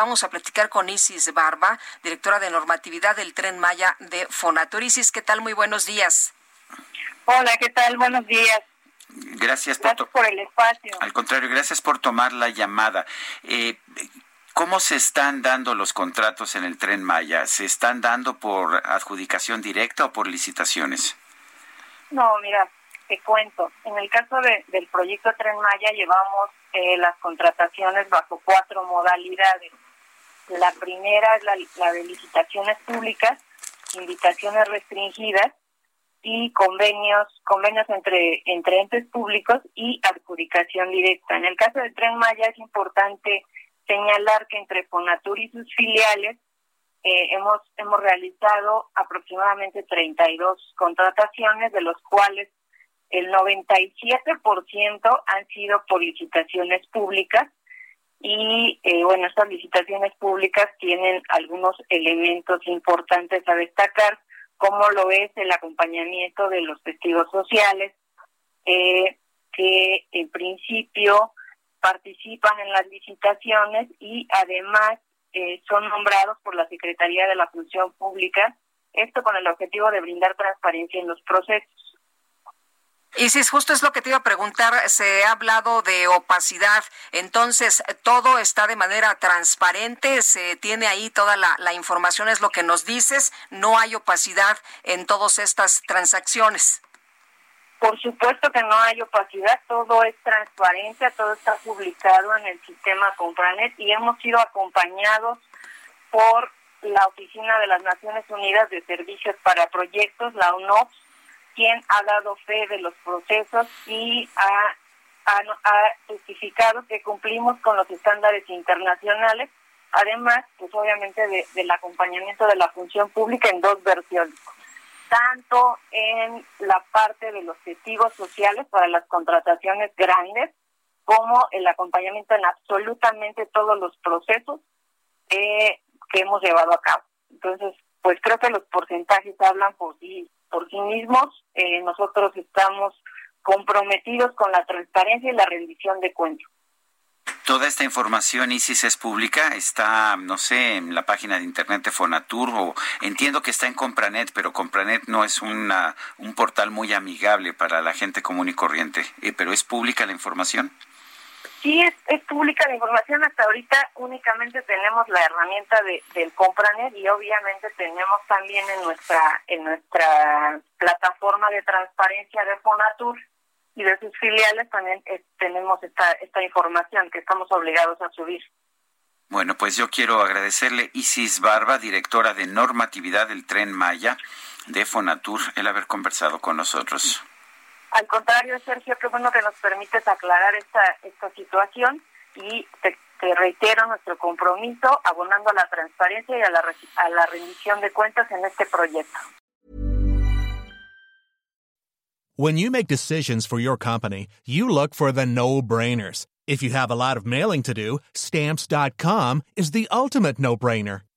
Vamos a platicar con Isis Barba, directora de normatividad del Tren Maya de Fonatur. Isis, ¿qué tal? Muy buenos días. Hola, ¿qué tal? Buenos días. Gracias por, Gracias por el espacio. Al contrario, gracias por tomar la llamada. Eh, ¿Cómo se están dando los contratos en el tren Maya? ¿Se están dando por adjudicación directa o por licitaciones? No, mira, te cuento. En el caso de, del proyecto Tren Maya llevamos eh, las contrataciones bajo cuatro modalidades. La primera es la, de licitaciones públicas, invitaciones restringidas y convenios convenios entre entre entes públicos y adjudicación directa. En el caso del Tren Maya es importante señalar que entre Fonatur y sus filiales eh, hemos hemos realizado aproximadamente 32 contrataciones, de los cuales el 97% han sido por licitaciones públicas y eh, bueno, estas licitaciones públicas tienen algunos elementos importantes a destacar, como lo es el acompañamiento de los testigos sociales, eh, que en principio participan en las licitaciones y además eh, son nombrados por la Secretaría de la Función Pública, esto con el objetivo de brindar transparencia en los procesos. Isis, justo es lo que te iba a preguntar. Se ha hablado de opacidad. Entonces, ¿todo está de manera transparente? ¿Se tiene ahí toda la, la información? Es lo que nos dices. ¿No hay opacidad en todas estas transacciones? Por supuesto que no hay opacidad, todo es transparencia, todo está publicado en el sistema Compranet y hemos sido acompañados por la Oficina de las Naciones Unidas de Servicios para Proyectos, la UNOPS, quien ha dado fe de los procesos y ha, ha, justificado que cumplimos con los estándares internacionales, además, pues obviamente de, del acompañamiento de la función pública en dos versiones tanto en la parte de los testigos sociales para las contrataciones grandes, como el acompañamiento en absolutamente todos los procesos eh, que hemos llevado a cabo. Entonces, pues creo que los porcentajes hablan por sí, por sí mismos. Eh, nosotros estamos comprometidos con la transparencia y la rendición de cuentas. Toda esta información, Isis, es pública, está, no sé, en la página de internet de Fonatur, o entiendo que está en Compranet, pero Compranet no es una, un portal muy amigable para la gente común y corriente, eh, pero ¿es pública la información? Sí, es, pública la información. Hasta ahorita únicamente tenemos la herramienta de, del Compranet y obviamente tenemos también en nuestra en nuestra plataforma de transparencia de Fonatur y de sus filiales también eh, tenemos esta, esta información que estamos obligados a subir. Bueno, pues yo quiero agradecerle Isis Barba, directora de normatividad del Tren Maya de Fonatur, el haber conversado con nosotros. Al contrario, Sergio, qué bueno que nos permites aclarar esta, esta situación y te, te reitero nuestro compromiso abonando a la transparencia y a la, a la rendición de cuentas en este proyecto. When you make decisions for your company, you look for the no-brainers. If you have a lot of mailing to do, stamps.com is the ultimate no-brainer.